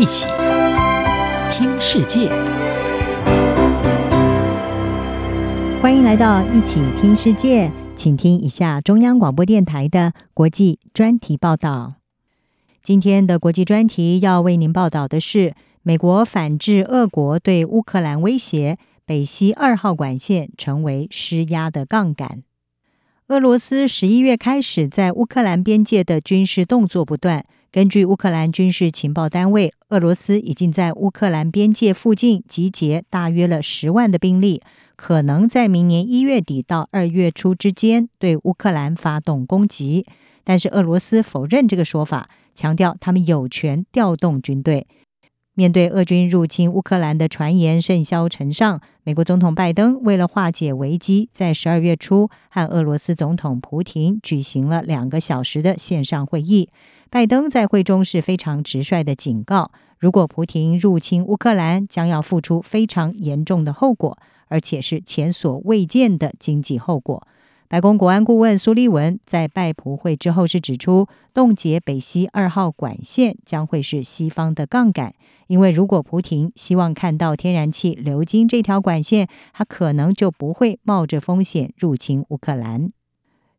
一起听世界，欢迎来到一起听世界，请听一下中央广播电台的国际专题报道。今天的国际专题要为您报道的是：美国反制俄国对乌克兰威胁，北溪二号管线成为施压的杠杆。俄罗斯十一月开始在乌克兰边界的军事动作不断。根据乌克兰军事情报单位，俄罗斯已经在乌克兰边界附近集结大约了十万的兵力，可能在明年一月底到二月初之间对乌克兰发动攻击。但是俄罗斯否认这个说法，强调他们有权调动军队。面对俄军入侵乌克兰的传言甚嚣尘上，美国总统拜登为了化解危机，在十二月初和俄罗斯总统普廷举行了两个小时的线上会议。拜登在会中是非常直率的警告，如果普亭入侵乌克兰，将要付出非常严重的后果，而且是前所未见的经济后果。白宫国安顾问苏利文在拜普会之后是指出，冻结北溪二号管线将会是西方的杠杆，因为如果普亭希望看到天然气流经这条管线，他可能就不会冒着风险入侵乌克兰。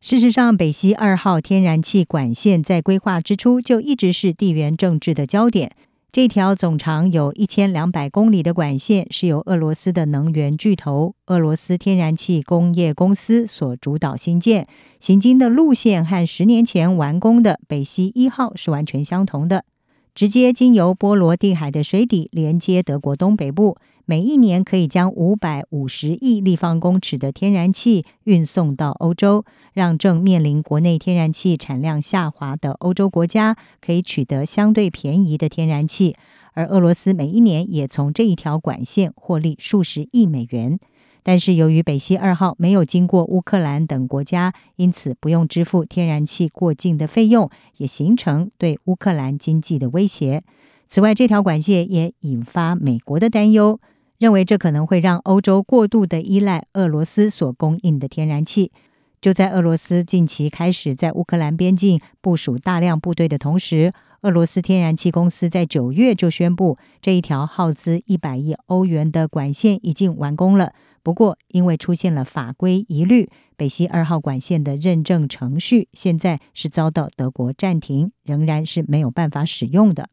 事实上，北溪二号天然气管线在规划之初就一直是地缘政治的焦点。这条总长有一千两百公里的管线是由俄罗斯的能源巨头俄罗斯天然气工业公司所主导新建，行经的路线和十年前完工的北溪一号是完全相同的，直接经由波罗的海的水底连接德国东北部。每一年可以将五百五十亿立方公尺的天然气运送到欧洲，让正面临国内天然气产量下滑的欧洲国家可以取得相对便宜的天然气。而俄罗斯每一年也从这一条管线获利数十亿美元。但是由于北溪二号没有经过乌克兰等国家，因此不用支付天然气过境的费用，也形成对乌克兰经济的威胁。此外，这条管线也引发美国的担忧。认为这可能会让欧洲过度的依赖俄罗斯所供应的天然气。就在俄罗斯近期开始在乌克兰边境部署大量部队的同时，俄罗斯天然气公司在九月就宣布，这一条耗资一百亿欧元的管线已经完工了。不过，因为出现了法规疑虑，北溪二号管线的认证程序现在是遭到德国暂停，仍然是没有办法使用的。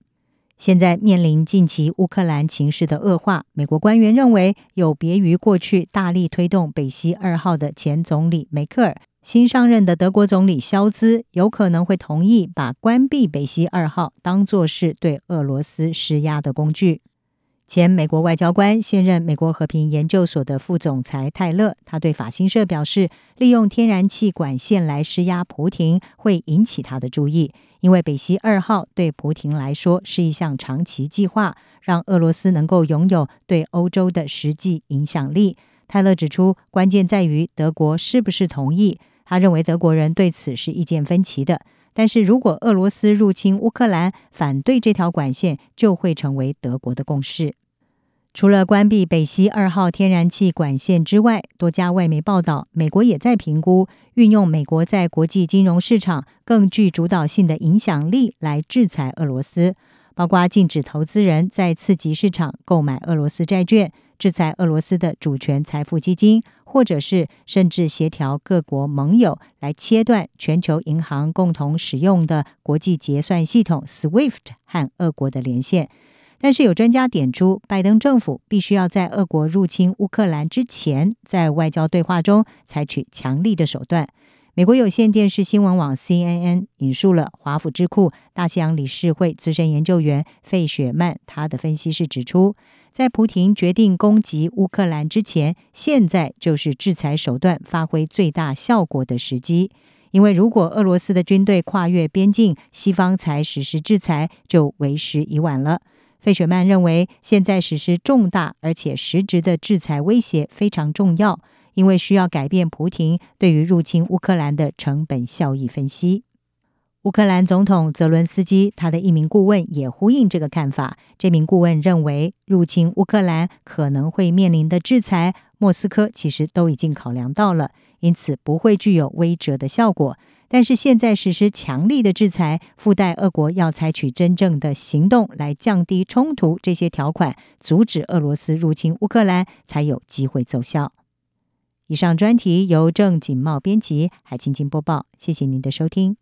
现在面临近期乌克兰情势的恶化，美国官员认为，有别于过去大力推动北溪二号的前总理梅克尔，新上任的德国总理肖兹有可能会同意把关闭北溪二号当作是对俄罗斯施压的工具。前美国外交官、现任美国和平研究所的副总裁泰勒，他对法新社表示，利用天然气管线来施压普廷会引起他的注意，因为北溪二号对普廷来说是一项长期计划，让俄罗斯能够拥有对欧洲的实际影响力。泰勒指出，关键在于德国是不是同意。他认为德国人对此是意见分歧的。但是如果俄罗斯入侵乌克兰，反对这条管线就会成为德国的共识。除了关闭北溪二号天然气管线之外，多家外媒报道，美国也在评估运用美国在国际金融市场更具主导性的影响力来制裁俄罗斯，包括禁止投资人在次级市场购买俄罗斯债券，制裁俄罗斯的主权财富基金。或者是甚至协调各国盟友来切断全球银行共同使用的国际结算系统 SWIFT 和俄国的连线，但是有专家点出，拜登政府必须要在俄国入侵乌克兰之前，在外交对话中采取强力的手段。美国有线电视新闻网 CNN 引述了华府智库大西洋理事会资深研究员费雪曼，他的分析是指出。在普亭决定攻击乌克兰之前，现在就是制裁手段发挥最大效果的时机。因为如果俄罗斯的军队跨越边境，西方才实施制裁，就为时已晚了。费雪曼认为，现在实施重大而且实质的制裁威胁非常重要，因为需要改变普廷对于入侵乌克兰的成本效益分析。乌克兰总统泽伦斯基，他的一名顾问也呼应这个看法。这名顾问认为，入侵乌克兰可能会面临的制裁，莫斯科其实都已经考量到了，因此不会具有威慑的效果。但是现在实施强力的制裁，附带俄国要采取真正的行动来降低冲突，这些条款阻止俄罗斯入侵乌克兰才有机会奏效。以上专题由郑锦茂编辑海清清播报谢谢您的收听。